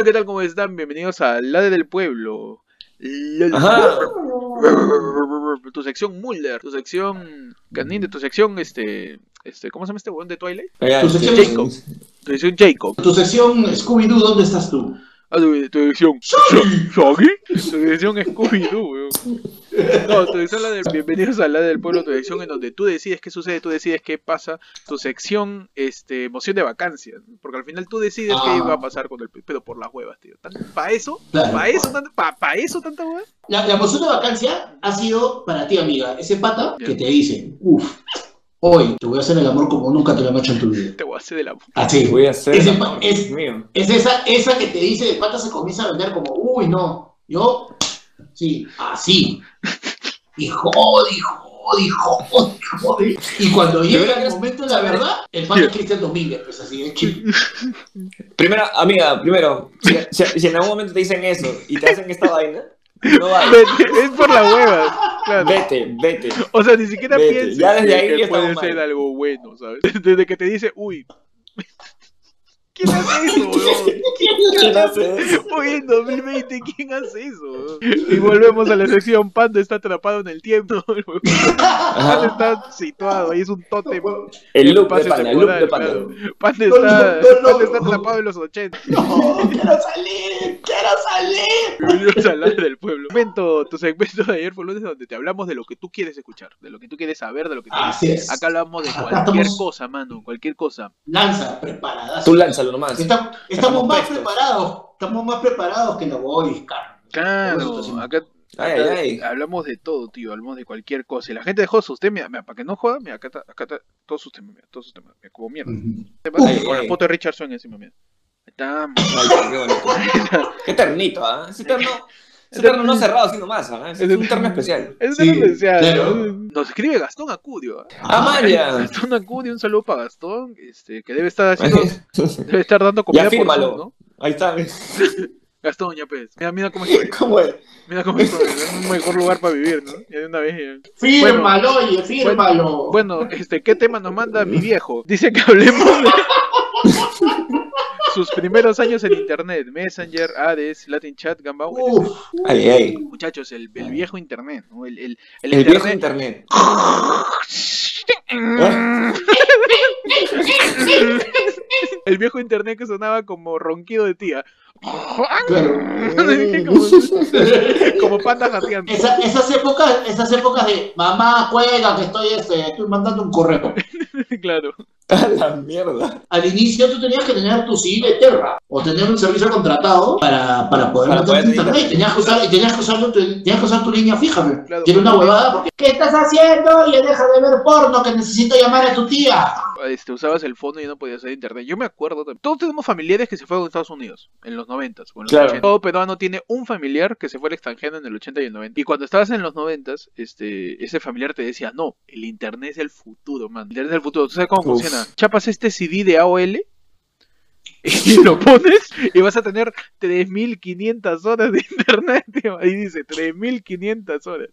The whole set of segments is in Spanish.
Hola, ¿qué tal? ¿Cómo están? Bienvenidos a La del Pueblo. Ajá. Tu sección Mulder, tu sección Canine, tu sección este, este, ¿cómo se llama este weón de Twilight? Tu sí, sección- Jacob. Tu sección Jacob. Tu sección Scooby-Doo, ¿dónde estás tú? Ah, tu, tu sección Shaggy. Tu sección Scooby-Doo, weón. No, tu sección la del Bienvenidos a La del Pueblo, tu sección en donde tú decides qué sucede, tú decides qué pasa. Tu sección, este, emoción de vacancias. Porque al final tú decides qué Ah. va a pasar con el pero por las huevas, tío. ¿Para eso? Claro. ¿Para eso, tanta- pa, pa eso tanta hueva? La, la emoción de vacancia ha sido para ti, amiga, ese pata Ya. que te dice, uff, hoy te voy a hacer el amor como nunca te lo han hecho en tu vida. Te voy a hacer de la Así. Voy a hacer. Ese el amor, es-. Es esa, esa que te dice, el pata se comienza a vender como, uy, no, yo, sí, así. Y jode, jode, y jode, y jode. Y cuando llega el momento de la verdad, el pata es Cristian Domínguez, pues así, es chill. Primero, amiga, primero, si, si- si en algún momento te dicen eso y te hacen esta vaina, no. Vete, es por la hueva. Claro. Vete, vete. O sea, ni siquiera Vete. pienses Ya desde que- ahí que puede ser algo bueno, ¿sabes? Desde que te dice, uy. ¿Quién hace eso, weón? ¿Quién hace eso? Hoy en 2020, ¿quién hace eso? Y volvemos a la sección Panda está atrapado en el tiempo. Panda está situado, ahí es un tótem. El loop de panda, el loop de panda. Panda está, no, no, Panda está atrapado en los 80. No, quiero salir, quiero salir. Bienvenidos a hablar del pueblo. Tu segmento de ayer fue lunes donde te hablamos de lo que tú quieres escuchar, de lo que tú quieres saber, de lo que tú Así es. Acá hablamos de cualquier cosa, mano, cualquier cosa. Lanza, preparada. Tú lánzalo nomás. Estamos, estamos Estamos más preparados, estamos más preparados que los boys, Carlos. Claro, acá, Ay, acá ay, hablamos de todo, tío, hablamos de cualquier cosa. Y la gente dejó sus temas, mira, mira, para que no joda, mira, acá está, acá está todos sus temas, mira, todos sus temas, mira, como mierda. Ay, con la ay. foto de Richardson encima, mira. Está, Ay, qué bonito. Qué ternito, ¿ah? Ese terno, ese terno no cerrado, sino más, ¿ah? Es un terno especial. Es un tema especial. Nos escribe Gastón Acudio. ¿ah? Ah, Maya. Gastón Acudio, un saludo para Gastón, este, que debe estar haciendo, debe estar dando comida Ya por fírmalo. Zoom, ¿no? Ahí está. Gastón, ya pues. Mira, mira cómo estoy. ¿Cómo es? Mira cómo estoy. Es un mejor lugar para vivir, ¿no? Ya de una vez. ya. Fírmalo, oye, fírmalo. Bueno, este, ¿qué tema nos manda mi viejo? Dice que hablemos de sus primeros años en internet, Messenger, Ares, Latin Chat, Gambao. Uf, Ay, ay. Muchachos, el, el viejo internet, ¿no? El, el, el viejo internet. el viejo internet que sonaba como ronquido de tía. como, como panda jateando. Esa- esas épocas, esas épocas de mamá, juega que estoy, este, estoy mandando un correo. claro. A la mierda. Al inicio tú tenías que tener tu CD de Terra o tener un servicio contratado para, para poder Para meter poder tu internet. tenías que usar, y tenías que usar, tu, tenías que usar tu línea fija. Claro. Tiene una huevada porque ¿qué estás haciendo? Y deja de ver porno que necesito llamar a tu tía. este, usabas el fondo y no podías hacer internet. Yo me acuerdo también. Todos tenemos familiares que se fueron a Estados Unidos en los 90 o en los Claro. 80. Todo peruano tiene un familiar que se fue al extranjero en el 80 y el 90. Y cuando estabas en los 90, este, ese familiar te decía, no, el internet es el futuro, man. El internet es el futuro. ¿Tú sabes cómo Uf. funciona? Chapas este CD de AOL y lo pones y vas a tener 3500 horas de internet. Ahí dice 3500 horas.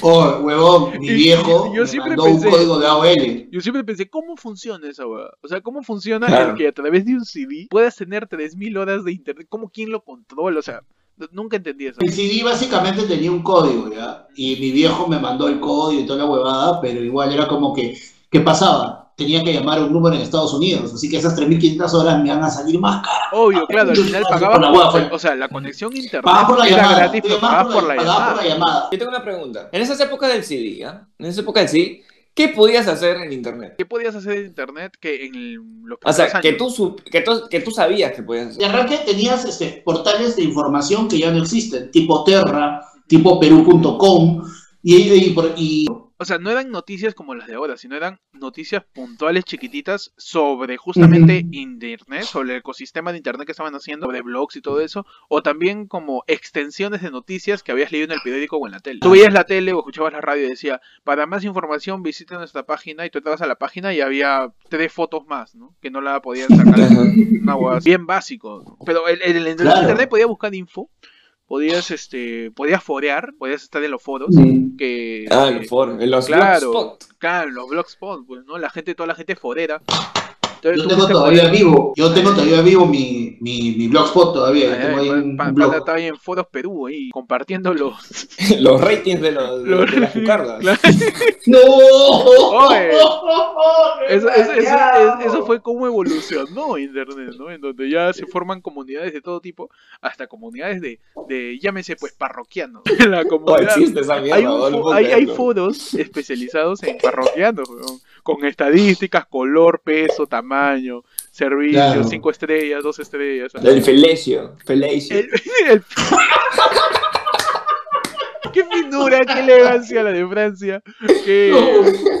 Oh, huevón, mi Y- viejo yo me siempre mandó pensé- un código de AOL. Yo siempre pensé, ¿cómo funciona esa weá? O sea, ¿cómo funciona Claro. el que a través de un CD puedas tener 3000 horas de internet? ¿Cómo quién lo controla? O sea, nunca entendí eso. El CD básicamente tenía un código, ¿ya? Y mi viejo me mandó el código y toda la huevada, pero igual era como que, ¿qué pasaba? Tenía que llamar a un número en Estados Unidos, así que esas 3.500 horas me van a salir más caras. Obvio, claro, al final Por pagabas la por, hueá, fue. o sea, la conexión internet Pagaba por la era llamada. gratis, pero pagabas por la llamada. por la llamada. Yo tengo una pregunta. En esas épocas del CD, ¿ah? En esa época del CD, ¿qué podías hacer en internet? ¿Qué podías hacer en internet que en los O sea, que tú, sup- que, tú, que tú sabías que podías De hacer. arranque tenías este, portales de información que ya no existen, tipo Terra, tipo Perú.com, y, y, y O sea, no eran noticias como las de ahora, sino eran noticias puntuales chiquititas sobre justamente internet, sobre el ecosistema de internet que estaban haciendo, de blogs y todo eso, o también como extensiones de noticias que habías leído en el periódico o en la tele. Tú veías la tele o escuchabas la radio y decía, para más información visita nuestra página y tú entrabas a la página y había tres fotos más, ¿no? Que no la podían sacar. Una bien básico. Pero en el, el Claro. internet podías buscar info, podías este, podías forear, podías estar en los foros, Mm. que Ah, que- en for- en los Claro. blogspot. Claro, los blogspot, pues, ¿no? La gente, toda la gente forera. Yo tengo todavía vivo, yo tengo todavía vivo mi, mi, mi blogspot todavía, Ay, tengo ahí ay, un pa- blog. pata está ahí en Foros Perú, ahí, compartiendo los... Los ratings de, los, los- de las cucardas. Claro. ¡No! Oye, Eso, eso, eso- fue como evolucionó Internet, ¿no? En donde ya se forman comunidades de todo tipo, hasta comunidades de, de llámese pues parroquianos. La No comunidad, existe esa mierda. hay, un hay, hay foros especializados en parroquianos, weón, con estadísticas, color, peso, tamaño, servicio, Claro. cinco estrellas, dos estrellas. El felecio. Felecio. El- el- qué finura, qué elegancia la de Francia. Qué,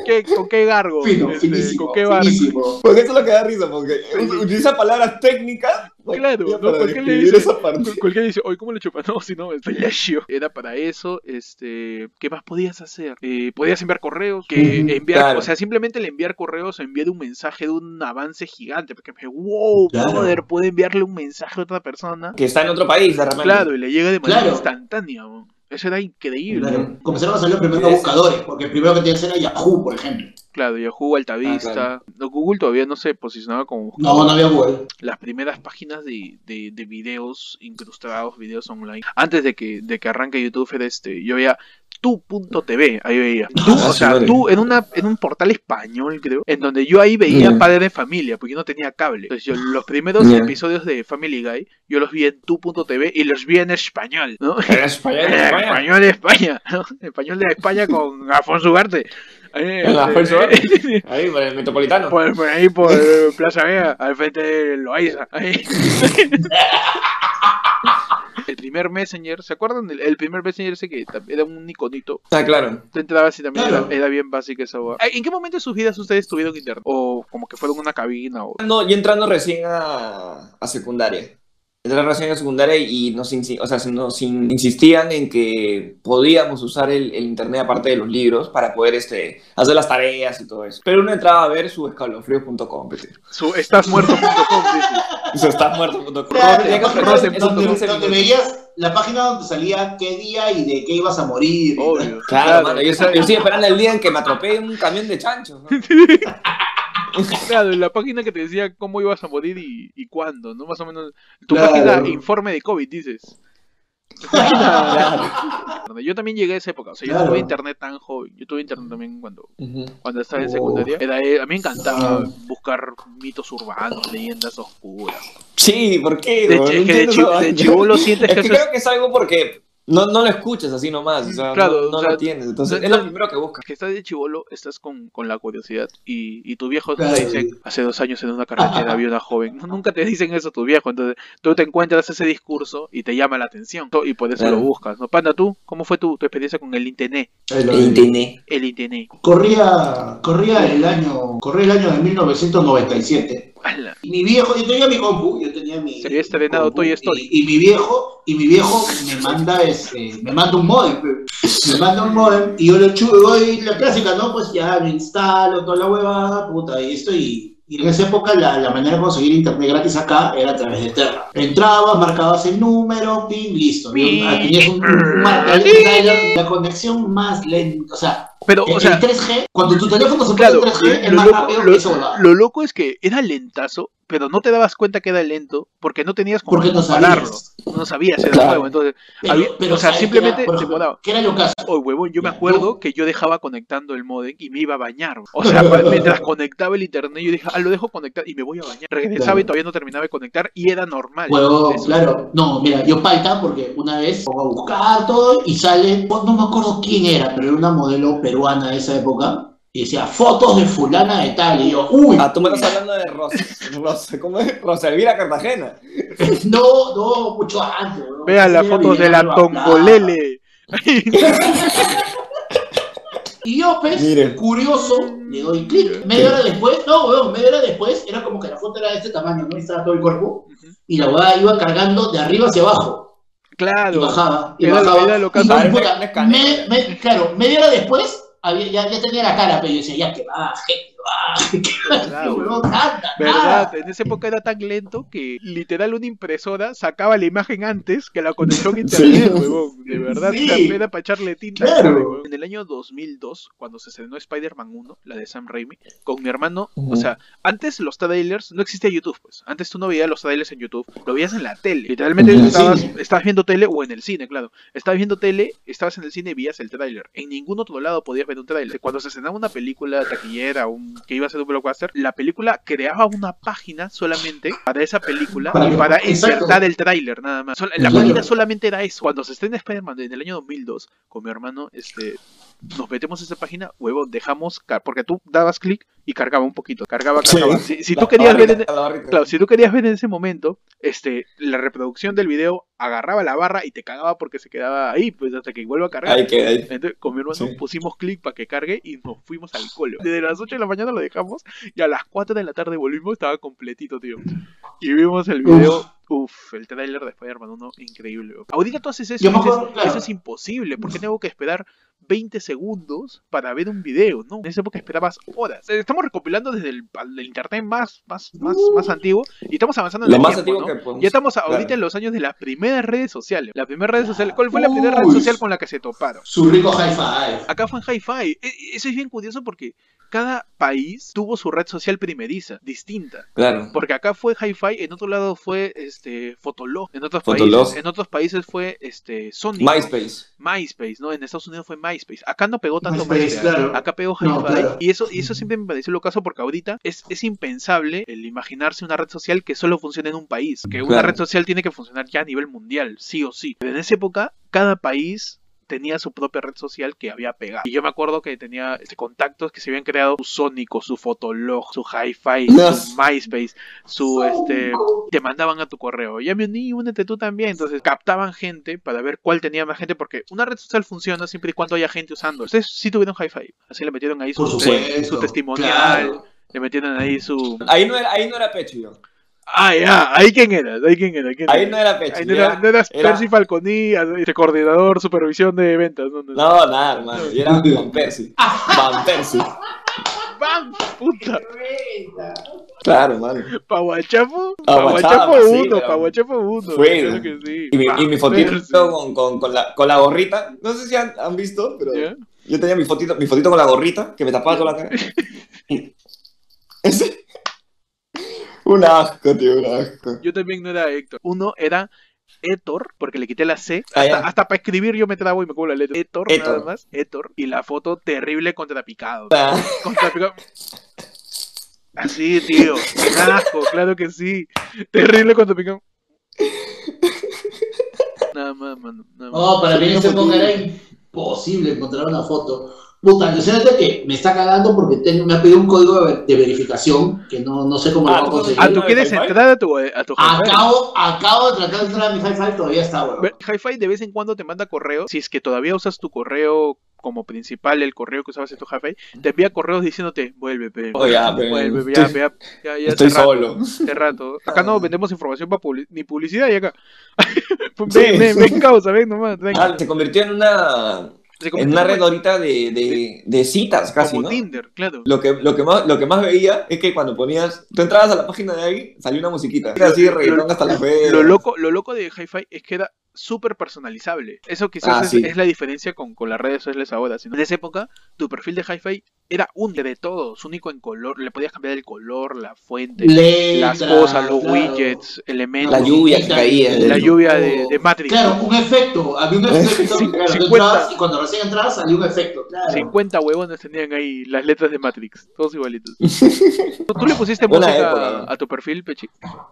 qué- con qué gargo. Fino, este, finísimo, con qué barco. finísimo. Porque eso es lo que da risa, porque utiliza palabras técnicas Claro, ¿no? para ¿Por qué le dice- esa parte. Dice, oye, ¿cómo le chupa? No, si no, el fellatio. Era para eso, este, ¿qué más podías hacer? Eh, podías enviar correos, que enviar, claro. o sea, simplemente el enviar correos enviar un mensaje de un avance gigante, porque me wow, Claro. brother, puede enviarle un mensaje a otra persona. Que está en otro país, de repente. Claro, y le llega de manera Claro. instantánea. ¿no? Eso era increíble. Claro. Comenzaron a salir primero Sí, sí. buscadores, porque el primero que tenías era Yahoo, por ejemplo. Claro, Yahoo, Altavista. Ah, claro. Google todavía no se posicionaba como No, no había Google. las primeras páginas de, de, de videos incrustados, videos online. Antes de que, de que arranque YouTube era este, yo veía tu.tv, ahí veía. Tú, Ah, o sea, vale. tú en una en un portal español, creo, en donde yo ahí veía Mm. Padre de Familia, porque yo no tenía cable. Entonces yo los primeros episodios de Family Guy, yo los vi en tu.tv y los vi en español, ¿no? En español, en España. Español de España, ¿no? Español de España con Afonso Ugarte. Eh, En eh, Ugarte. Ahí, por el metropolitano. por, por ahí, por eh, Plaza Vega, al frente de Loaiza. Ahí. El primer Messenger, ¿se acuerdan? del- El primer Messenger ese que era un iconito. Ah, claro. Tú entrabas y también Claro. era, era bien básica esa hueá. ¿En qué momento de sus vidas ustedes tuvieron internet? O como que fueron a una cabina o... No, yo entrando recién a, a secundaria. Entré a secundaria y nos, o sea, nos in- insistían en que podíamos usar el, el internet aparte de los libros para poder este, hacer las tareas y todo eso. Pero uno entraba a ver su escalofrío.com, pete. Su estásmuerto.com. Su estásmuerto.com. Claro, donde, 15 donde minutos. veías la página donde salía qué día y de qué ibas a morir. Obvio. Claro, mano, yo, yo estoy esperando el día en que me atropelle un camión de chanchos. ¿no? Claro, en la página que te decía cómo ibas a morir y, y cuándo, ¿no? Más o menos. Tu Claro. página informe de COVID, dices. Yo también llegué a esa época, o sea, yo no tuve internet tan joven. Yo tuve internet también cuando, Ujú. cuando estaba en Oh. secundaria. Era, eh, a mí me encantaba buscar mitos urbanos, leyendas oscuras. Sí, ¿por qué? De, no? No que de, chi- sientes Es que que eso es creo que es algo porque no, no lo escuchas así nomás. O sea, Claro, no, no o sea, lo tienes. Entonces, no- es lo primero que buscas. que estás de chivolo, estás con, con la curiosidad y, y tu viejo Claro. te dice, hace dos años en una carretera había una joven. No, nunca te dicen eso tus viejos, entonces tú te encuentras ese discurso y te llama la atención y por eso Claro. lo buscas. ¿no? Panda, ¿tú? ¿Cómo fue tu, tu experiencia con el internet? El vi. internet. El internet. Corría, corría el año, corría el año de 1997. ¡Hala! Y mi viejo, yo tenía mi compu, yo tenía mi. Se había estrenado Toy Story. Y, y mi viejo, y mi viejo me manda este, me manda un modem, me manda un modem y yo lo chulo, voy la clásica, ¿no? Pues ya lo instalo, toda la huevada, puta, y esto y. y en esa época la, la manera de conseguir internet gratis acá era a través de Terra. Entrabas, marcabas el número, pin, listo. Ah, Tenías un, un la, la conexión más lenta, o sea, Pero, el, o sea, el 3G, cuando tu teléfono se claro, en 3G, es lo más loco, rápido lo- que eso, lo loco es que era lentazo, pero no te dabas cuenta que era lento porque no tenías Porque no sabías. No sabías, era Claro. nuevo. Entonces, Pero, había- pero o sea, ¿sabes simplemente te. ¿Qué era lo caso? Oye, huevón, yo me acuerdo que yo dejaba conectando el modem y me iba a bañar. O sea, mientras conectaba el internet, yo dije, ah, lo dejo conectar y me voy a bañar. Regresaba Claro. y todavía no terminaba de conectar y era normal. Huevón, Eso. claro. No, mira, yo palta porque una vez pongo a buscar todo y sale, no me acuerdo quién era, pero era una modelo peruana de esa época. Y decía, fotos de fulana de tal. Y yo, uy, Ah, tú me estás hablando de Rosa. Rosa ¿Cómo es? Rosa Elvira Cartagena. no, no, mucho antes. ¿no? Vea las fotos de la. Tongolele. Y yo, pues, curioso, le doy clic. Media hora después, no, weón, media hora después, era como que la foto era de este tamaño, ¿no? Y estaba todo el cuerpo. Y la weá iba cargando de arriba hacia abajo. Y Claro. bajaba. Y Era lo- bajaba. era lo que y, puta, me- claro, media hora después, había, ya, ya tenía la cara, pero yo decía, ya que baje, que ¿Verdad. En esa época era tan lento que literal una impresora sacaba la imagen antes que la conexión a internet, Sí. huevón. De verdad, Sí. era, para echarle tinta. Claro. En el año 2002, cuando se estrenó Spider-Man 1, la de Sam Raimi, con mi hermano, o sea, antes los trailers, no existía YouTube, pues. Antes tú no veías los trailers en YouTube, lo veías en la tele. Literalmente estabas, estabas viendo tele o en el cine, claro. Estabas viendo tele, estabas en el cine y veías el trailer. En ningún otro lado podías ver un trailer. Cuando se estrenaba una película taquillera, un, que iba a ser un blockbuster, la película creaba una página solamente para esa película Para para insertar el tráiler nada más. La página solamente era eso. Cuando se estrena Spider-Man en el año 2002, con mi hermano, este, nos metemos a esa página, huevo, dejamos, porque tú dabas clic y cargaba un poquito, cargaba, Sí. cargaba. Si, tú querías ver en, barrita. Claro, si tú querías ver en ese momento, este, la reproducción del video agarraba la barra y te cagaba porque se quedaba ahí, pues hasta que vuelva a cargar. Ahí queda, ahí. Entonces, con mi hermano Sí. pusimos clic para que cargue y nos fuimos al cole. Desde las 8 de la mañana lo dejamos y a las 4 de la tarde volvimos, estaba completito, tío. Y vimos el video, uff, el trailer de Spider-Man 1, increíble. Ahorita tú haces eso, dices, claro. eso es imposible, ¿por qué tengo que esperar 20 segundos para ver un video? No, en esa época esperabas horas. Eh, Estamos recopilando desde el, el internet más, más, más, más antiguo y estamos avanzando en Lo el más tiempo, antiguo ¿no? que podemos. Ya estamos ahorita claro. en los años de las primeras redes sociales. La primera red social, ¿cuál fue la primera red social con la que se toparon? Su rico high five. Acá fue en Hi-Fi. E- Eso es bien curioso porque cada país tuvo su red social primeriza, distinta. Claro. Porque acá fue Hi-Fi, en otro lado fue este Fotolog, en otros Fotolog. países, en otros países fue este Sonic, MySpace. MySpace, ¿no? En Estados Unidos fue MySpace. Acá no pegó tanto MySpace, MySpace. claro. Acá pegó Hi-Fi. No, claro. Y eso, y eso siempre me pareció lo caso porque ahorita es, es impensable el imaginarse una red social que solo funcione en un país. Que una Claro. red social tiene que funcionar ya a nivel mundial, sí o sí. Pero en esa época, cada país tenía su propia red social que había pegado. Y yo me acuerdo que tenía este, contactos que se habían creado su Sónico, su Fotolog, su Hi-Fi, No. su MySpace, su este te mandaban a tu correo. Ya me uní, únete tú también. Entonces captaban gente para ver cuál tenía más gente, porque una red social funciona siempre y cuando haya gente usando. Ustedes sí tuvieron hi-fi. Así le metieron ahí su, testimonial, claro. le metieron ahí su. Ahí no era, ahí no era pecho yo. Ah, ya, ahí quién eras, ahí quién era, ¿Quién Ahí era? no era pecho. Ahí no, era- no eras era- Percy Falconi, este coordinador, supervisión de ventas. No, no. No, nada, hermano. Yo era Van Persie. Van Persie. ¡Bam! ¡Puta! Claro, mano. ¿Paguachapo? Paguachapo, Paguachapo sí, 1, pero- Paguachapo 1. Fue, sí. Y mi, y mi fotito Percy. con, con, con, la, con la gorrita. No sé si han, han visto, pero ¿Ya? yo tenía mi fotito, mi fotito con la gorrita que me tapaba toda la cara. Ese- Un asco, tío, un asco. Yo también no era Héctor. Uno era Héctor, porque le quité la C. Ah, Hasta, para escribir yo me trabo y me como la letra. Héctor, nada más. Héctor. Y la foto terrible contrapicado. Ah, Contrapicado. Así, tío. Un asco, claro que sí. Terrible contrapicado. Nada más, mano. Nada más. No, para mí en esa época era imposible encontrar una foto. Puta, impresionante que me está cagando porque tengo- me ha pedido un código de, de verificación que no, no sé cómo Ah, lo voy a ¿tú conseguir. Ah, ¿tú quieres entrar a tu, a tu hi-fi? Acabo, acabo de tratar de entrar a mi hi-fi, todavía está, weón. Hi-Fi de vez en cuando te manda correo. Si es que todavía usas tu correo como principal, el correo que usabas en tu Hi-Fi, te envía correos diciéndote, vuelve, pe. Oh, ya, pe. vuelve, pe, ya, Estoy- ya, ya, ya, Estoy rato, solo. rato. Acá no vendemos información para ni publicidad y acá. ven, Sí. ven, ven, causa, ven nomás. Ven. Ah, se convirtió en una, en una red ahorita de, de, de citas casi, como ¿no? Tinder, claro. Lo que, lo, que más, lo que más veía es que cuando ponías, tú entrabas a la página de alguien, salía una musiquita. Era así, reggaetón hasta la fe. Lo loco, lo loco de Hi-Fi es que era súper personalizable. Eso quizás Ah, es, sí. es la diferencia con, con las redes sociales ahora. sino En esa época, tu perfil de Hi-Fi era un de todos, único en color. Le podías cambiar el color, la fuente, las cosas, los claro. widgets, elementos. La lluvia que caía. La lluvia de, de Matrix. Claro, un efecto. Había un efecto. Cin- claro, tú 50. entrabas y cuando recién entrabas salía un efecto. Claro. 50 huevones tenían ahí las letras de Matrix, todos igualitos. ¿Tú, le pusiste música época. a tu perfil, Pechi?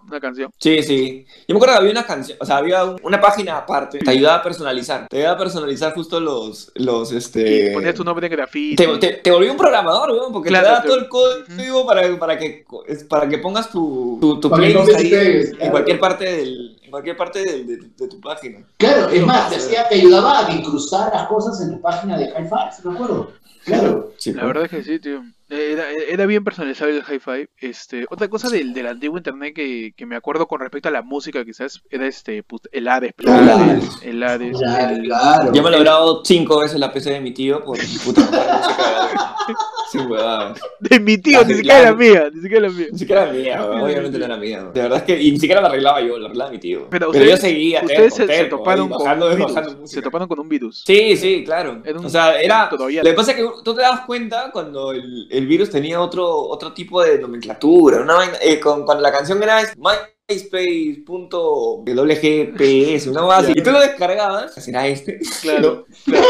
Una canción. Sí, sí. Yo me acuerdo que había una canción, o sea, había un- una página aparte, te ayudaba a personalizar. Te ayudaba a personalizar justo los, los, este... Y ponías tu nombre en grafiti. Te, te, te volví un programador, weón, porque Claro, te da te- todo el código para, para, que, para que pongas tu, tu, tu playlist ahí en claro. cualquier parte, del, en cualquier parte de, de tu página. Claro, es más, te, hacía- te ayudaba a incrustar las cosas en tu página de hi-fi, ¿sí me acuerdo? Claro. Sí, La verdad es que sí, tío. Era, era bien personalizable el hi-fi. Este, otra cosa del, del antiguo internet que, que me acuerdo con respecto a la música, quizás, era este put- el Hades. pues, Claro. El Hades, el Hades, Ya, el- claro. Yo me he logrado cinco veces la PC de mi tío por puta tocar música sin huevadas. De mi tío, ni siquiera claro. la mía, ni siquiera la mía. Ni siquiera era mía, obviamente no era mía. De verdad es que, y ni siquiera la arreglaba yo, la arreglaba mi tío. Pero Pero, yo ustedes- seguía, Ustedes terco, se, se terco, toparon ahí, con bajando, virus. Se toparon con un virus. Sí, sí, claro. Un- o sea, era. todavía Lo que pasa es que tú te das cuenta cuando el, el virus tenía otro, otro tipo de nomenclatura. Una vaina- eh, con, cuando la canción era MySpace.wgps, una así. Y tú lo descargabas, será este. Claro, claro.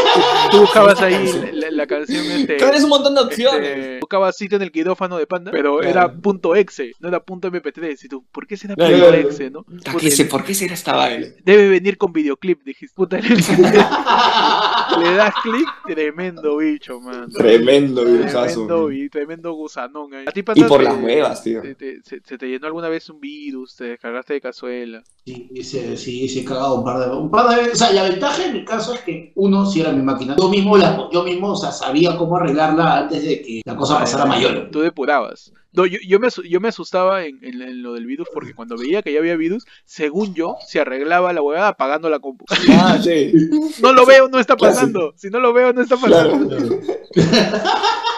Tú buscabas ahí la, la- canción este. Tú eres un montón de opciones. este, buscabas sitio en el quirófano de Panda, pero Claro. era punto .exe, no era punto .mp3. Y tú, ¿por qué será Claro, punto claro. .exe, no? ¿Por Puta, qué, se- ¿Por qué será esta vaina? Debe venir con videoclip, dijiste. Puta, le, das clic, tremendo bicho, man. Tremendo Tremendo, vi- tremendo gusanón. ahí. ¿A ti, Y por te- las huevas, tío. te- te- se, se te llenó alguna vez un virus? ¿Te descargaste de cazuela? Sí, sí, sí, sí, he cagado un par de, un par de veces. O sea, la ventaja en mi caso es que uno, si era mi máquina, yo mismo, la, yo mismo, o sea, sabía cómo arreglarla antes de que la cosa pasara mayor. Tú depurabas. No, yo, yo, me, yo me asustaba en, en- en lo del virus porque cuando veía que ya había virus, según yo, se arreglaba la huevada apagando la compu. Ah, sí. No lo veo, no está Claro. Pasando. Si no lo veo, no está Claro.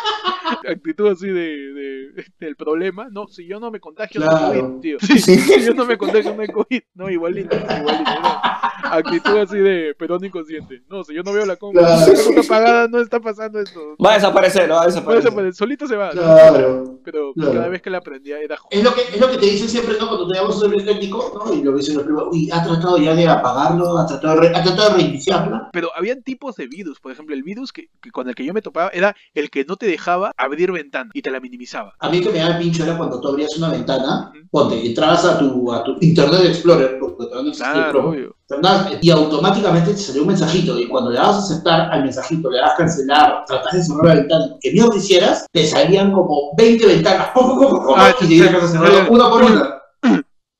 Actitud así de, de- del problema. No, si yo no me contagio no Claro. hay COVID, tío. Si yo no me contagio no hay COVID. No, igualito, igualito. no. Actitud así de perón inconsciente. No, si yo no veo la compu, Claro. si está apagada, no está pasando esto. Va a desaparecer, va a No, desaparecer. se puede, solito se va. ¿no? Pero Claro. cada vez que la aprendía era Es lo, que, es lo que te dicen siempre, ¿no? Cuando te llamas un servicio técnico, ¿no? Y lo que dicen los primeros, uy, ha tratado ya de apagarlo, ha tratado de, re- ha tratado de reiniciarla. Pero habían tipos de virus, por ejemplo, el virus que, que con el que yo me topaba era el que no te dejaba abrir ventana y te la minimizaba. A mí que me da el pincho era cuando tú abrías una ventana, Ujú. ponte, entrabas a tu, a tu Internet Explorer, porque todavía no existía el Claro, Chrome, obvio. ¿verdad? Y automáticamente te salió un mensajito. Y cuando le das a aceptar al mensajito, le das cancelar, tratas de cerrar la ventana, que mierda hicieras, te salían como 20 ventanas. Ah, y tenías que cerrar sí. una por una.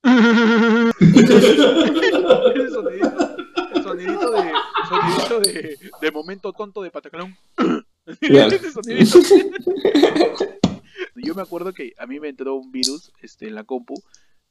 Sonidito, el sonidito de, sonidito de, de momento tonto de Pataclón. Yo me acuerdo que a mí me entró un virus este, en la compu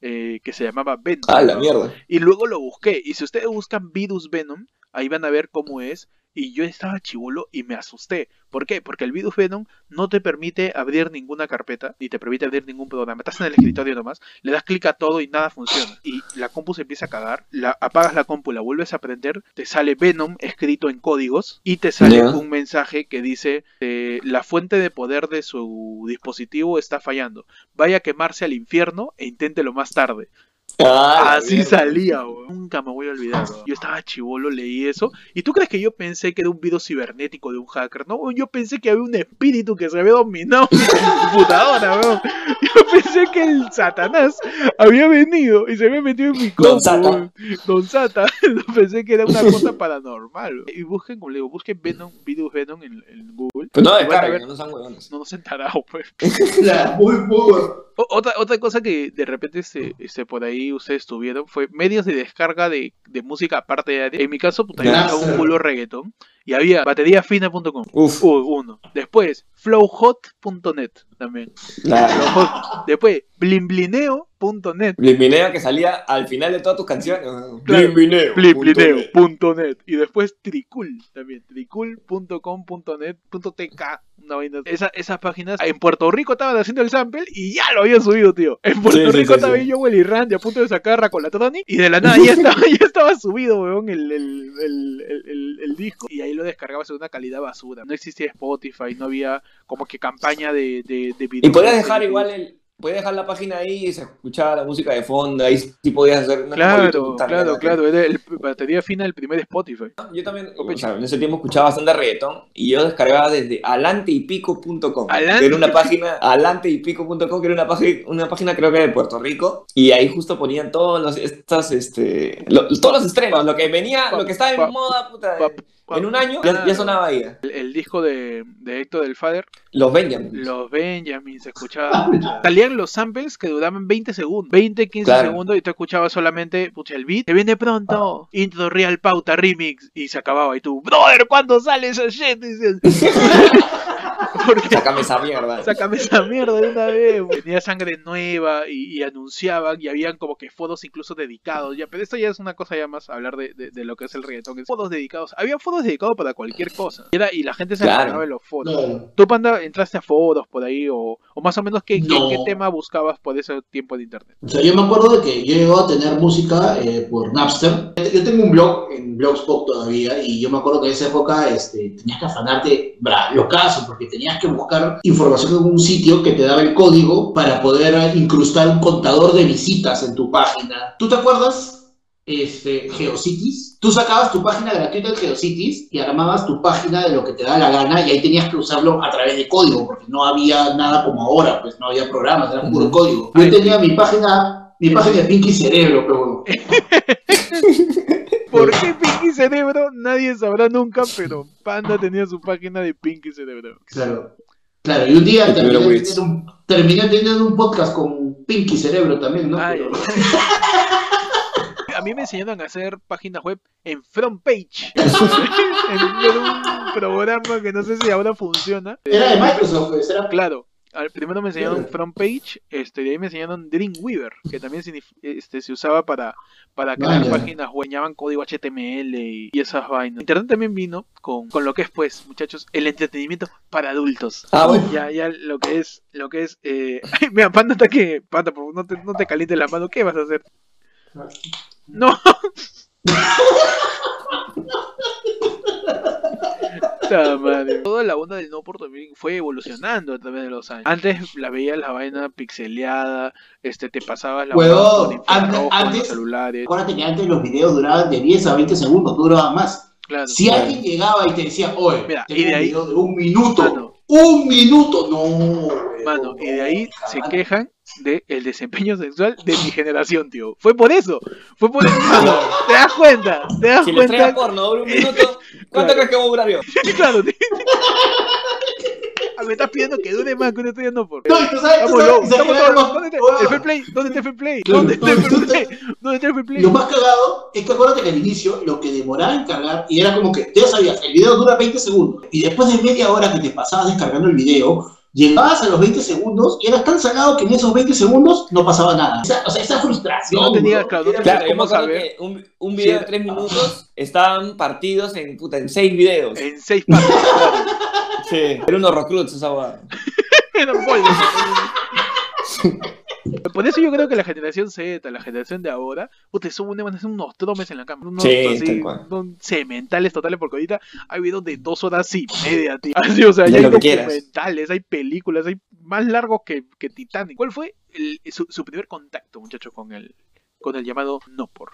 eh, que se llamaba Venom. Ah, la mierda. Y luego lo busqué. Y si ustedes buscan virus Venom, ahí van a ver cómo es. Y yo estaba chivolo y me asusté. ¿Por qué? Porque el virus Venom no te permite abrir ninguna carpeta, ni te permite abrir ningún programa. Estás en el escritorio nomás, le das clic a todo y nada funciona. Y la compu se empieza a cagar, la, apagas la compu, la vuelves a prender, te sale Venom escrito en códigos y te sale un mensaje que dice eh, la fuente de poder de su dispositivo está fallando. Vaya a quemarse al infierno e inténtelo más tarde. Ah, Así mierda. salía, weón. Nunca me voy a olvidar. Yo estaba chivolo, leí eso. ¿Y tú crees que yo pensé que era un virus cibernético de un hacker? No, yo pensé que había un espíritu que se había dominado mi computadora, weón. Yo pensé que el Satanás había venido y se había metido en mi compu, Don Sata. Don Sata. Pensé que era una cosa paranormal. Y busquen, como le digo, busquen Venom, virus Venom en, en Google. Pero no descarguen, no sean huevones. No nos he enterado, pues. La- muy, Otra, otra cosa que de repente este, este, por ahí ustedes tuvieron fue medios de descarga de, de música aparte de... En mi caso, puta, yo un culo reggaetón y había bateriafina.com. Uf, uno. Después, flowhot.net también. la Flowhot. Después, blimblineo.net. Blimbineo que salía al final de todas tus canciones. Claro. Blimbineo. Blimblineo.net. Y después, tricul también. tricul.com.net. .tk. Una vaina. Esa, esas páginas en Puerto Rico estaban haciendo el sample y ya lo habían subido, tío. En Puerto Sí, Rico sí, estaba sí. yo, Willy Randy, a punto de sacar Racolatronic y de la nada ya estaba, ya estaba subido, weón, el, el, el, el, el- el disco. Y ahí lo descargabas en una calidad basura. No existía Spotify, no había como que campaña de, de, de Y videos podías de dejar igual el. Podías dejar la página ahí y se escuchaba la música de fondo. Ahí sí podías hacer una Claro, claro, claro. Era el batería fina el primer Spotify. Yo también, o sea, en ese tiempo escuchaba bastante reggaetón y yo descargaba desde alanteypico.com. Que era una página, alanteypico.com, que era una página, una página creo que de Puerto Rico. Y ahí justo ponían todos los, estas, este, lo- todos los estrenos, lo que venía, Pa- lo que estaba en pa- moda, puta, pa- en un año ya, claro. ya sonaba ahí. El, el disco de, de Héctor del Fader, Los Benjamin. los Benjamin, se escuchaba. Salían los samples que duraban 20 segundos, 20, 15 Claro. segundos, y tú escuchabas solamente, pucha, el beat, que viene pronto, intro real pauta remix, y se acababa. Y tú, brother, ¿cuándo sale esa shit? Dices, Porque Sácame esa mierda. Sácame esa mierda de una vez. Tenía sangre nueva y, y anunciaban y habían como que foros incluso dedicados. Ya, pero esto ya es una cosa ya más hablar de, de- de lo que es el reggaetón. Foros dedicados. Había foros dedicados para cualquier cosa. Y, era, y la gente se Claro. encargaba de los foros. Claro. ¿Tú, Panda, entraste a foros por ahí o, o más o menos qué, qué- No. qué tema buscabas por ese tiempo de internet? O sea, yo me acuerdo de que yo llegó a tener música eh, por Napster. Yo tengo un blog en Blogspot todavía y yo me acuerdo que en esa época este, tenías que afanarte, bra, locazo, porque tenías que buscar información en un sitio que te daba el código para poder incrustar un contador de visitas en tu página. ¿Tú te acuerdas? Este, Geocities. Tú sacabas tu página gratuita de Geocities y armabas tu página de lo que te da la gana y ahí tenías que usarlo a través de código, porque no había nada como ahora, pues no había programas, era puro código. Yo tenía mi página, mi página de Pinky Cerebro, pero bueno. ¿Por qué Pinky Cerebro? Nadie sabrá nunca, pero Panda tenía su página de Pinky Cerebro. Claro. Claro, y un día terminé teniendo, un, terminé teniendo un podcast con Pinky Cerebro también, ¿no? Ay, Pero- A mí me enseñaron a hacer páginas web en front page. en un programa que no sé si ahora funciona. Era de Microsoft, pues, era Claro. al- Primero me enseñaron front page, este, de ahí me enseñaron Dreamweaver, que también este, se usaba para, para crear Vaya. páginas, guañaban código HTML y, y esas vainas. Internet también vino con, con lo que es, pues, muchachos, el entretenimiento para adultos. Ah, bueno. Ya, ya lo que es, lo que es, eh... ay, mira, Panda está que, Panda, no te, no te calientes la mano, ¿qué vas a hacer? No. Madre. Toda la onda del no por también fue evolucionando a través de los años. Antes la veías la vaina pixeleada, este te pasabas la infrarrojo antes- los celulares. Acuérdate que antes los videos duraban de 10 a 20 segundos, no duraban más. Claro. Si alguien llegaba y te decía, oye, Mira, tengo y de un ahí- video de un minuto, Mano. un minuto, no. Mano, y de ahí se jamás. quejan de el desempeño sexual de mi generación, tío. Fue por eso. Fue por eso. Mano, ¿Te das cuenta? ¿Te das Si cuenta? porno un minuto, ¿cuánto Claro. crees que va a durar yo? claro, tío. Ah, Me estás pidiendo que dure más que un estudio no por. No, tú sabes, tú sabes, estamos todos- ¿Dónde está el fair play? ¿Dónde está el fair play? ¿Dónde está el fair play? ¿Dónde está el fair play? Lo más cagado es que acuérdate que al inicio lo que demoraba en cargar y era como que ya sabías, el video dura 20 segundos y después de media hora que te pasabas descargando el video, llegabas a los 20 segundos y eras tan salado que en esos 20 segundos no pasaba nada. Esa- o sea, esa frustración. No tenía- ¿no? claro, Claro, ¿Cómo saber? que un, un video Sí. de 3 minutos estaban partidos en, puta, en 6 videos. En seis partes. claro. Sí. Era unos recruits esa hueá. Era polvo. Por eso yo creo que la generación Z, la generación de ahora, puta, son unos, unos tromes en la cama. Unos Sí, así, unos cementales totales, porque ahorita hay videos de dos horas y media, tío. Así, o sea, ya hay documentales, hay películas, hay más largos que, que Titanic. ¿Cuál fue el- su, su primer contacto, muchachos, con el, con el llamado no por?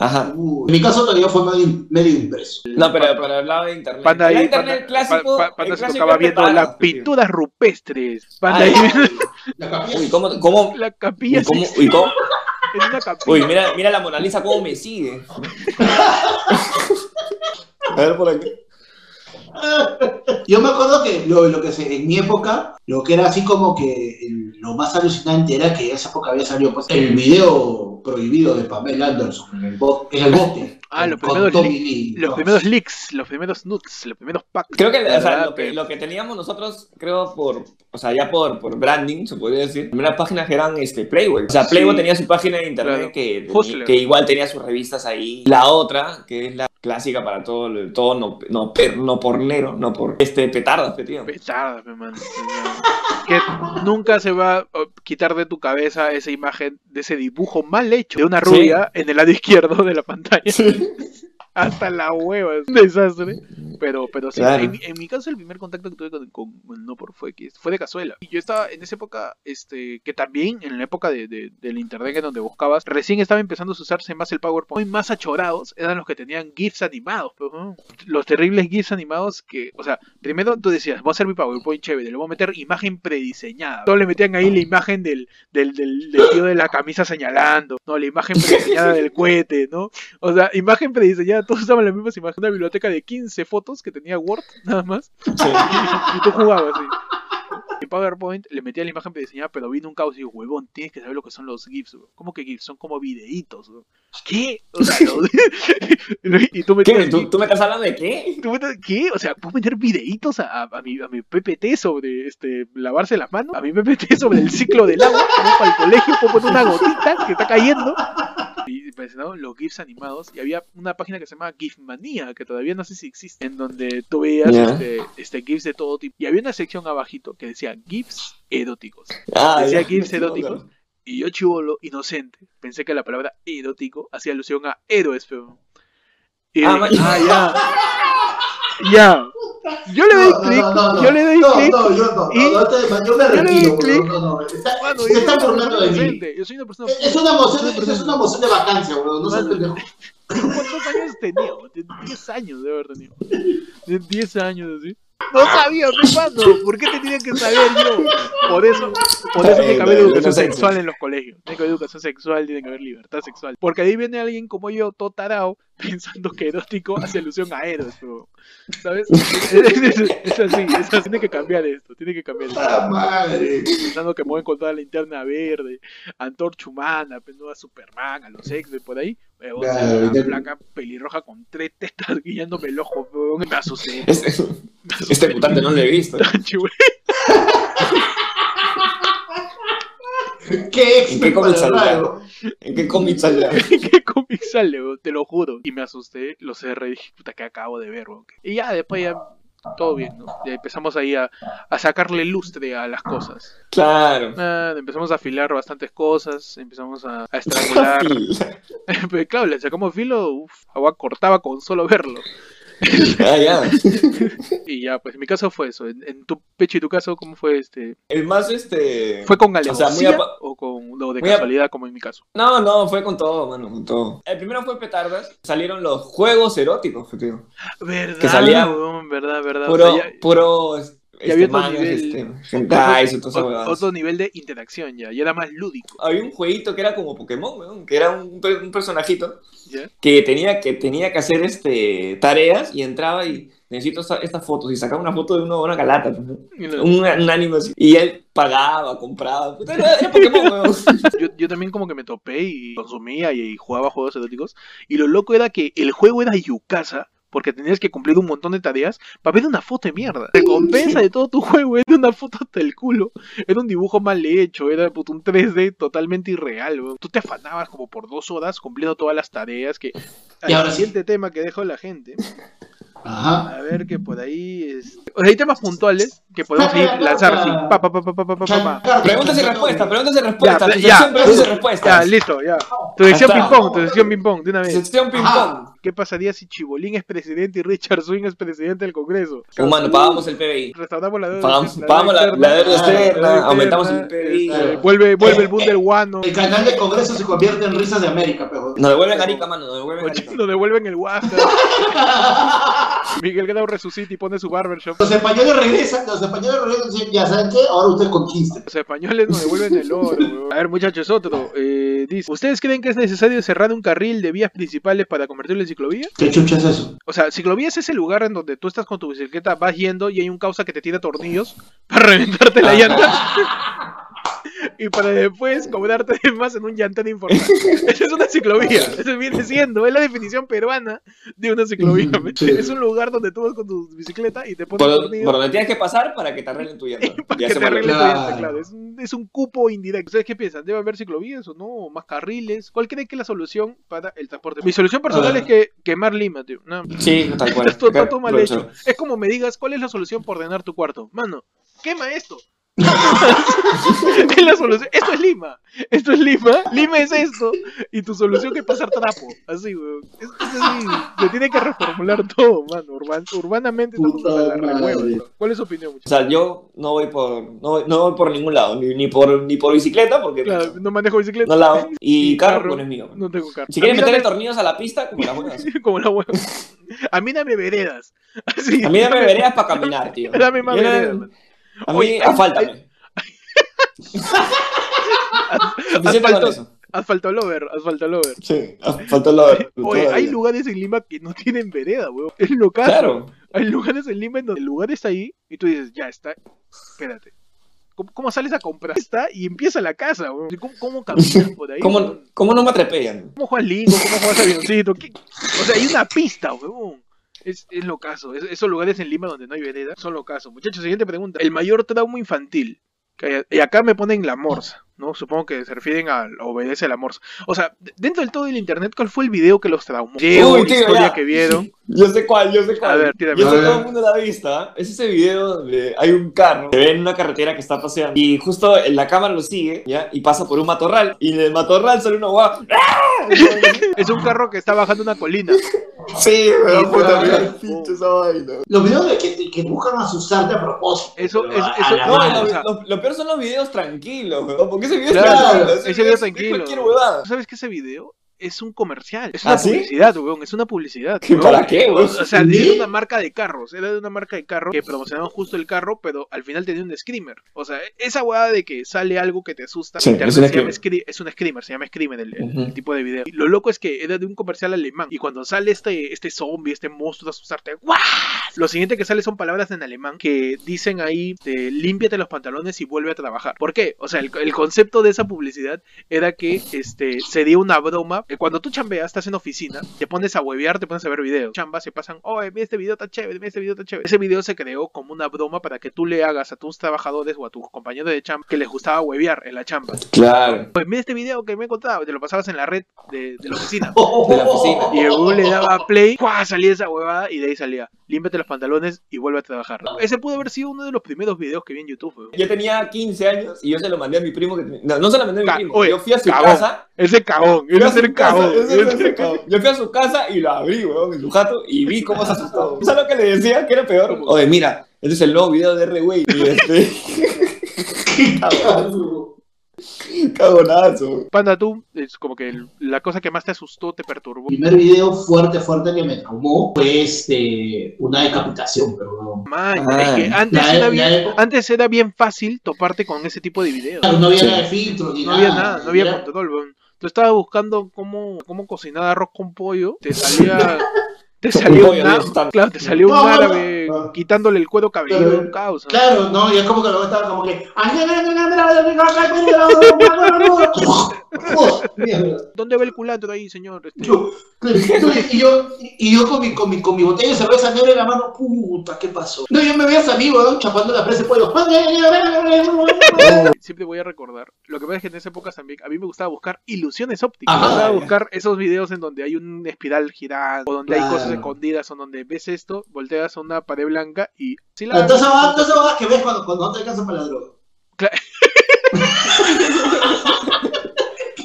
Ajá. Uh, en mi caso todavía fue medio, medio impreso. No, pero, pero hablaba de internet. Panda el ahí, internet Panda- clásico. Pa- Pa- Panda el se clásico tocaba viendo las tío. pinturas rupestres. Panda Ay, ahí, La capilla. Uy, ¿cómo, cómo, la capilla uy, cómo, se- uy, cómo- en una capilla. uy, mira, mira la Mona Lisa cómo me sigue. A ver por aquí. Yo me acuerdo que lo, lo que se, en mi época, lo que era así como que el- lo más alucinante era que en esa época había salido pues, el video prohibido de Pamela Anderson en el, bo- en el bote. Ah, los primeros Lee Los primeros leaks, los primeros nudes, los primeros packs. Creo que, o sea, lo que, lo que teníamos nosotros, creo, por, o sea, ya por, por branding, se podría decir, las primeras páginas eran este, Playboy. O sea, Playboy Sí. tenía su página de internet Claro. que, que igual tenía sus revistas ahí. La otra, que es la clásica para todo, el- todo no, no, per- no pornero, no por este petardas, pe, tío. Petardas, man. Que nunca se va a quitar de tu cabeza esa imagen de ese dibujo mal hecho de una Sí. rubia en el lado izquierdo de la pantalla. Hasta la hueva, es un desastre. Pero, pero sí, Claro. en, mi- en mi caso el primer contacto que tuve con, con el no por fue que fue de cazuela. Y yo estaba en esa época, este, que también en la época de, de- del internet en donde buscabas, recién estaba empezando a usarse más el PowerPoint. Muy más achorados eran los que tenían GIFs animados, pues, los terribles GIFs animados que, o sea, primero tú decías, voy a hacer mi PowerPoint chévere, le voy a meter imagen prediseñada. Todos le metían ahí la imagen del, del, del, del tío de la camisa señalando, no, la imagen prediseñada del cohete, ¿no? O sea, imagen prediseñada, todos usaban las mismas imágenes, una biblioteca de 15 fotos que tenía Word, nada más, y tú jugabas así. En PowerPoint le metía la imagen prediseñada, pero vino un caos y digo, huevón, tienes que saber lo que son los GIFs, weón. ¿Cómo que GIFs? Son como videitos, weón. ¿Qué? O sea, y tú ¿Qué? metías ¿Tú, tú me estás hablando de qué? ¿Tú metes- ¿Qué? O sea, ¿puedo meter videitos a, a, a mi, a mi PPT sobre este lavarse las manos? A mi PPT sobre el ciclo del agua, para el colegio, puedo poner una gotita que está cayendo. Los GIFs animados y había una página que se llama GIFmanía, que todavía no sé si existe, en donde tú veías este, este GIFs de todo tipo. Y había una sección abajito que decía GIFs eróticos. Ah, Decía. GIFs eróticos. Y yo, chivolo, inocente, pensé que la palabra erótico hacía alusión a héroes, pero... Y Ah, ma- ah, ya. Ya. Yo le doy No, clic, no, no, yo le doy no, clic. No, yo no, y- no, no te- yo me yo le doy retiro, no, no, está- Mano, se yo está soy una burlando de mí. Yo soy una persona. Es una moción, es una moción de vacancia, weón, no seas pendejo. ¿Cuántos años tenía? De 10 años de haber tenido. De 10 años, así. No sabía, mano. ¿Por qué tenía que saber yo? Por eso, por eso tiene que haber Eh, educación sexual en los colegios. Tiene que haber educación sexual, tiene que haber libertad sexual. Porque ahí viene alguien como yo, todo tarao, pensando que erótico hace alusión a héroes, pero, ¿sabes? Es, es- es así, es así. Tiene que cambiar esto, tiene que cambiar esto. ¡Ah, madre! Pensando que mueven con toda la linterna verde, Antorcha Humana, pues, a Superman, a los X-Men por ahí. O sea, Claro, una ya- placa pelirroja con tres tetas guiándome el ojo, weón, me asusté. Este, este mutante no lo he visto. ¡Qué ¿En qué cómic raro! ¿En qué cómic saldrá? ¿Qué cómic sale? Te lo juro. Y me asusté, lo cerré y dije, puta, que acabo de ver. Y ya, después ya, todo bien, ¿no? Ya empezamos ahí a, a sacarle lustre a las cosas. Claro. Ah, empezamos a afilar bastantes cosas, empezamos a, a estrangular. Pero claro, le sacamos filo, uff, agua cortaba con solo verlo. Ah, ya. Y ya, pues en mi caso fue eso. En, en tu pecho y tu caso, ¿cómo fue este? El más este. ¿Fue con sea, alevosía muy apa- o con lo de casualidad, como en mi caso? No, no, fue con todo, mano, con todo. El primero fue petardas. Salieron los juegos eróticos, digo. ¿Verdad? Que salía- weón? ¿Verdad, verdad? Puro, O sea, ya- puro. Este, había otro mangas, nivel. este, hentais y otro, otro nivel de interacción ya, ya era más lúdico. Había un jueguito que era como Pokémon, weón, que era un, un personajito que tenía que, tenía que hacer este, tareas y entraba y necesito esta- estas fotos y sacaba una foto de uno, una galata, ¿no? Y un, un anime así. Y él pagaba, compraba. Puta, Era, era Pokémon, weón. yo, yo también como que me topé y consumía y, y jugaba juegos eróticos. Y lo loco era que el juego era Yukasa. Porque tenías que cumplir un montón de tareas para ver una foto de mierda. Recompensa de todo tu juego era una foto hasta el culo. Era un dibujo mal hecho, era puto, un 3D totalmente irreal. weón. Tú te afanabas como por dos horas cumpliendo todas las tareas que... Y ahora el sí. siguiente tema que dejó la gente. Ajá. A ver que por ahí es... O sea, hay temas puntuales que podemos ir lanzar así. Pa, pa, pa, pa, pa, pa, pa, pa. Chancar- Preguntas y respuestas, preguntas y respuestas. Ya, ya. preguntas y respuestas. Ya, listo, ya. Tu está. ping-pong, tu sección ping-pong, de una vez. Sección ping-pong. ¿Qué pasaría si Chibolín es presidente y Richard Swing es presidente del Congreso? Humano, pagamos el PBI. Restauramos la deuda. Pagamos, pagamos la, la deuda externa, aumentamos el PBI. este, vuelve, vuelve el boom del guano. El canal de Congreso se convierte en risas de América, pero. Nos devuelven Arica, mano, nos devuelven. Lo devuelven el Huasca. Miguel Grau resucita y pone su barbershop. Los españoles regresan, los españoles regresan ya saben qué, ahora ustedes conquisten. Los españoles nos devuelven el oro. weón. A ver, muchachos, otro. Eh, dice: ¿Ustedes creen que es necesario cerrar un carril de vías principales para convertirlo en ciclovía? ¿Qué chucha es eso? O sea, ciclovía es ese lugar en donde tú estás con tu bicicleta, vas yendo y hay un causa que te tira tornillos para reventarte la llanta. y para después cobrarte de más en un llantón informal. Esa es una ciclovía. Eso viene siendo, es la definición peruana de una ciclovía. ¿me Sí. Es un lugar donde tú vas con tu bicicleta y te pones Por, donde tienes que pasar para que te arreglen tu llanta. Para Ya que te vuelve. arregle tu llanta, claro. Es un, es un cupo indirecto. ¿Ustedes qué piensan? ¿Debe haber ciclovías o no? ¿Más carriles? ¿Cuál creen que es la solución para el transporte? Mi solución personal Ah. es que quemar Lima, tío. No, Sí, tal cual. esto está todo mal hecho. Es como me digas, ¿cuál es la solución para ordenar tu cuarto? Mano, quema esto. es la solución. Esto es Lima. Esto es Lima. Lima es esto. Y tu solución es pasar trapo. Así, weón. Es, es así. Se tiene que reformular todo, mano. Urban- urbanamente Puta la. ¿Cuál es su opinión, O sea, yo no voy por, no, voy- no voy por ningún lado, ni, ni por, ni por bicicleta, porque Claro, no manejo bicicleta. no la. Y Y carro, carro, pues, no es mío. No tengo carro. Si mí meterle dame- tornillos a la pista, como las buenas. Como la hueva. A mí dame veredas. Así. A mí dame veredas para caminar, tío. Dame más veredas. A mí, Oye, afáltame. Asfalto, asfalto lover, asfalto lover. Sí, faltó la. Oye, hay lugares en Lima que no tienen vereda, weón. Es lo caso. Claro. Hay lugares en Lima en donde el lugar está ahí y tú dices, ya está. Espérate. ¿Cómo, cómo sales a comprar esta y empieza la casa, weón? ¿Cómo, cómo caminas por ahí? ¿Cómo no me atropellan? ¿Cómo juegas Lingo? ¿Cómo juegas avioncito? ¿Qué? O sea, hay una pista, weón. Es, es lo caso. Es- esos lugares en Lima donde no hay vereda son lo caso. Muchachos, siguiente pregunta. El mayor trauma infantil. Y acá me ponen la morsa, ¿no? Supongo que se refieren a obedece la morsa. O sea, dentro del todo del internet, ¿cuál fue el video que los traumó? Video, Uy, tío, historia ya. que vieron. Yo sé cuál, yo sé cuál. A ver, tírame. Yo sé todo el mundo la ha visto, ¿ah? Es ese video donde hay un carro que ve en una carretera que está paseando y justo en la cámara lo sigue, ¿ya? Y pasa por un matorral y en el matorral sale una guapa. Es un carro que está bajando una colina. Sí, weón, puta, mira, pinche esa vaina. Los videos de que, que buscan asustarte a propósito. Eso- pero eso- no, mala. no, lo, o sea- lo- lo peor son los videos tranquilos, weón, porque ese video Claro, es tranquilo. ese video es- tranquilo. Es cualquier huevada. ¿Tú sabes que ese video es un comercial? Es ¿Ah, una sí? publicidad, weón. Es una publicidad. ¿Qué. ¿Para qué, weón? o sea, era ¿Sí? de una marca de carros. Era de una marca de carros que promocionaban justo el carro, pero al final tenía un screamer. O sea, esa hueá de que sale algo que te asusta. Sí, es un se llama screamer. scre- es un screamer, se llama screamer el, el- Ujú. el tipo de video. Y lo loco es que era de un comercial alemán. Y cuando sale este, este zombie, este monstruo a asustarte, ¡guau! Lo siguiente que sale son palabras en alemán que dicen ahí, de, límpiate los pantalones y vuelve a trabajar. ¿Por qué? O sea, el, el concepto de esa publicidad era que este sería una broma. Que cuando tú chambeas, estás en oficina, te pones a huevear, te pones a ver videos. Chambas se pasan, oh, mira este video está chévere, mira este video está chévere. Ese video se creó como una broma para que tú le hagas a tus trabajadores o a tus compañeros de chamba que les gustaba huevear en la chamba. Claro. Pues mira este video que me he contado, te lo pasabas en la red de, de la oficina. De la oficina. Y el le daba play, ¡guau! salía esa huevada y de ahí salía, límpiate los pantalones y vuelve a trabajar. Ese pudo haber sido uno de los primeros videos que vi en YouTube. weón. Yo tenía 15 años y yo se lo mandé a mi primo. Que, no, no se lo mandé a mi Ca- primo. oye, yo fui a su cagón. casa. Ese cagón, ese Yo fui a su casa y lo abrí, weón, en su jato y vi cómo se asustó. ¿Sabes lo que le decía? Que era peor. Oye, mira, este es el nuevo video de R-Way. Este. Cagonazo. Cagonazo. Panda, tú, es como que la cosa que más te asustó, te perturbó. El primer video fuerte, fuerte que me traumó fue este, una decapitación, pero no. Man, Ah. es que antes era, bien, antes era bien fácil toparte con ese tipo de videos. Claro, no había Sí. nada de filtro ni No había nada. nada, no había control, weón. Tú estabas buscando cómo, cómo cocinar arroz con pollo, te salía, te un, Dios santo. claro, te salió un No, no, árabe no. quitándole el cuero cabelludo a un causa. Claro, no, y es como que luego estaba como que. Oh, mierda. ¿Dónde va el culantro ahí, señor? Este, Yo, y yo, y yo con mi, con mi, con mi botella de cerveza negra en la mano, puta, ¿qué pasó? No, yo me veía a mí, weón, chapando la presa de pollo. siempre voy a recordar. Lo que pasa es que en esa época también a mí me gustaba buscar ilusiones ópticas. Ajá. Me gustaba buscar esos videos en donde hay un espiral girando, o donde hay Claro. cosas escondidas, o donde ves esto, volteas a una pared blanca y. Sí, la- Entonces, entonces vas que ves cuando, cuando no te alcanza para la droga.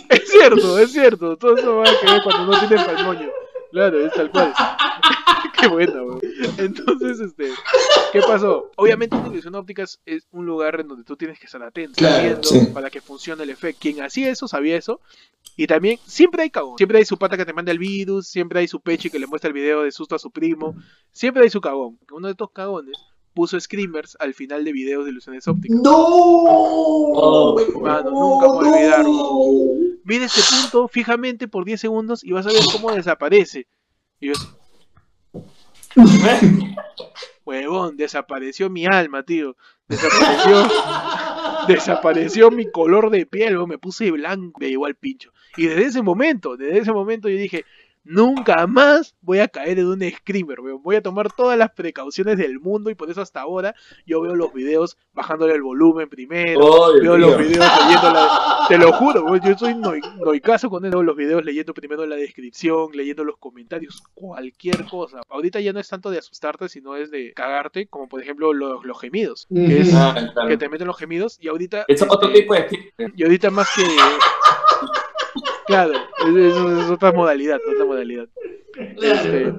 Es cierto, es cierto. Todo eso va a quedar cuando no tiene palmoño. Claro, es tal cual. Qué buena, weón. Entonces, este, ¿qué pasó? Obviamente una ilusión óptica es, un lugar en donde tú tienes que estar atento, Claro, viendo sí. para que funcione el efecto. Quien hacía eso sabía eso. Y también, siempre hay cagón. Siempre hay su pata que te manda el virus, siempre hay su pecho y que le muestra el video de susto a su primo. Siempre hay su cagón. Uno de estos cagones puso screamers al final de videos de ilusiones ópticas. ¡No! Mano, nunca me voy a olvidar, Mira este punto fijamente por 10 segundos y vas a ver cómo desaparece. Y yo así, huevón, desapareció mi alma, tío. Desapareció, desapareció mi color de piel, me puse blanco, me llegó al pincho. Y desde ese momento, desde ese momento yo dije, nunca más voy a caer en un screamer, weón. Voy a tomar todas las precauciones del mundo y por eso hasta ahora yo veo los videos bajándole el volumen primero. Oye, Veo los videos leyendo la... Te lo juro, güey, yo soy noi, noicazo con eso. Veo los videos leyendo primero la descripción, leyendo los comentarios, cualquier cosa. Ahorita ya no es tanto de asustarte, sino es de cagarte, como por ejemplo los, los gemidos. Que es Ah, claro. que te meten los gemidos y ahorita... Es otro este, tipo de. Y ahorita más que... Claro, es, es- es otra modalidad, otra modalidad. Este,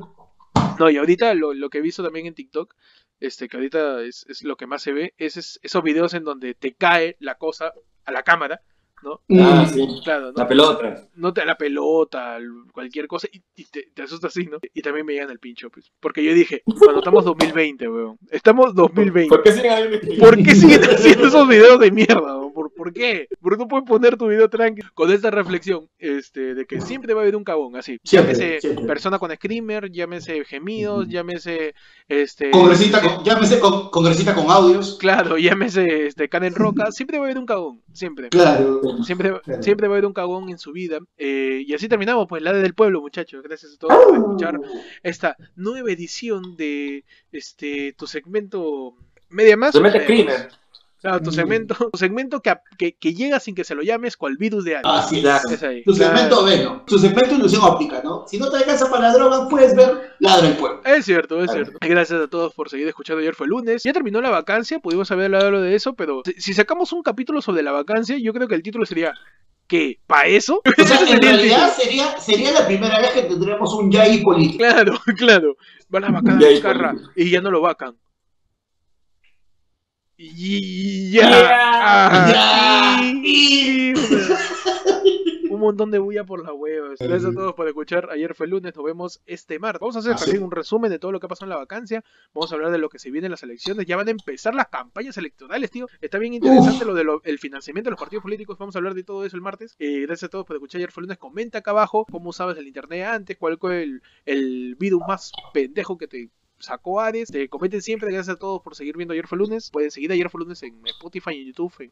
no, y ahorita lo, lo que he visto también en TikTok, este, que ahorita es, es lo que más se ve, es, es esos videos en donde te cae la cosa a la cámara, ¿no? Ah, sí. Claro, ¿no? La pelota. no te la pelota, cualquier cosa, y, y te, te asustas así, ¿no? Y también me llegan al pincho, pues. Porque yo dije, cuando estamos 2020, weón. Estamos 2020. ¿Por qué siguen? ¿Por qué siguen haciendo esos videos de mierda? weón? ¿Por, ¿Por qué? Porque no puedes poner tu video tranqui con esta reflexión, este, de que siempre va a haber un cagón, así. Siempre, llámese siempre. persona con screamer, llámese gemidos, llámese, este... Congresista con, llámese con, congresista con audios. Claro, llámese, este, Canen Roca, siempre va a haber un cagón, siempre. Claro. Siempre, Claro. siempre va a haber un cagón en su vida. eh, y así terminamos, pues, la del pueblo, muchachos. Gracias a todos por escuchar esta nueva edición de este tu segmento media más. Se mete eh, screamer. Claro, tu Mm. segmento, tu segmento que, que, que llega sin que se lo llames cual virus de algo. Así es. Claro. Es ahí. Tu Claro. segmento bueno, tu segmento ilusión óptica, ¿no? Si no te alcanza para la droga, puedes ver Ladra el Pueblo. Es cierto, es Claro. cierto. Gracias a todos por seguir escuchando. Ayer fue lunes. Ya terminó la vacancia, pudimos haber hablado de eso, pero si- si sacamos un capítulo sobre la vacancia, yo creo que el título sería ¿Qué? ¿Pa eso? O sea, en realidad sería, sería la primera vez que tendríamos un Yai político. Claro, claro. Va la vacana Ya de hay Vizcarra y ya no lo vacan. Y ya. Ya. Ah, Ya. y- Un montón de bulla por las huevas. Gracias a todos por escuchar. Ayer fue lunes, nos vemos este martes. Vamos a hacer Así también es. un resumen de todo lo que ha pasado en la vacancia. Vamos a hablar de lo que se viene en las elecciones. Ya van a empezar las campañas electorales, tío. Está bien interesante lo del financiamiento de los partidos políticos. Vamos a hablar de todo eso el martes. Eh, gracias a todos por escuchar. Ayer fue lunes. Comenta acá abajo cómo usabas el internet antes, cuál fue el, el virus más pendejo que te sacó Ares. Te comenten siempre. Gracias a todos por seguir viendo Ayer fue lunes. Pueden seguir Ayer fue lunes en Spotify, en YouTube, en,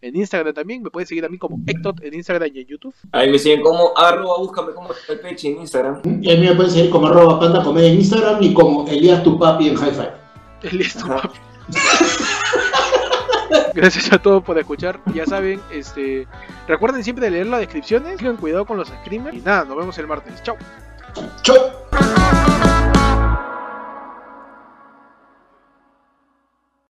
en Instagram también. Me pueden seguir a mí como Ectot en Instagram y en YouTube. Ahí me siguen como arroba, búscame como el peche en Instagram. Y a mí me pueden seguir como arroba panda comedia en Instagram y como Elías Tupapi en Hi-Fi. Listo, Ajá. papi. Gracias a todos por escuchar. Ya saben, este recuerden siempre de leer las descripciones. Tengan cuidado con los screamers. Y nada, nos vemos el martes. Chao. Chau.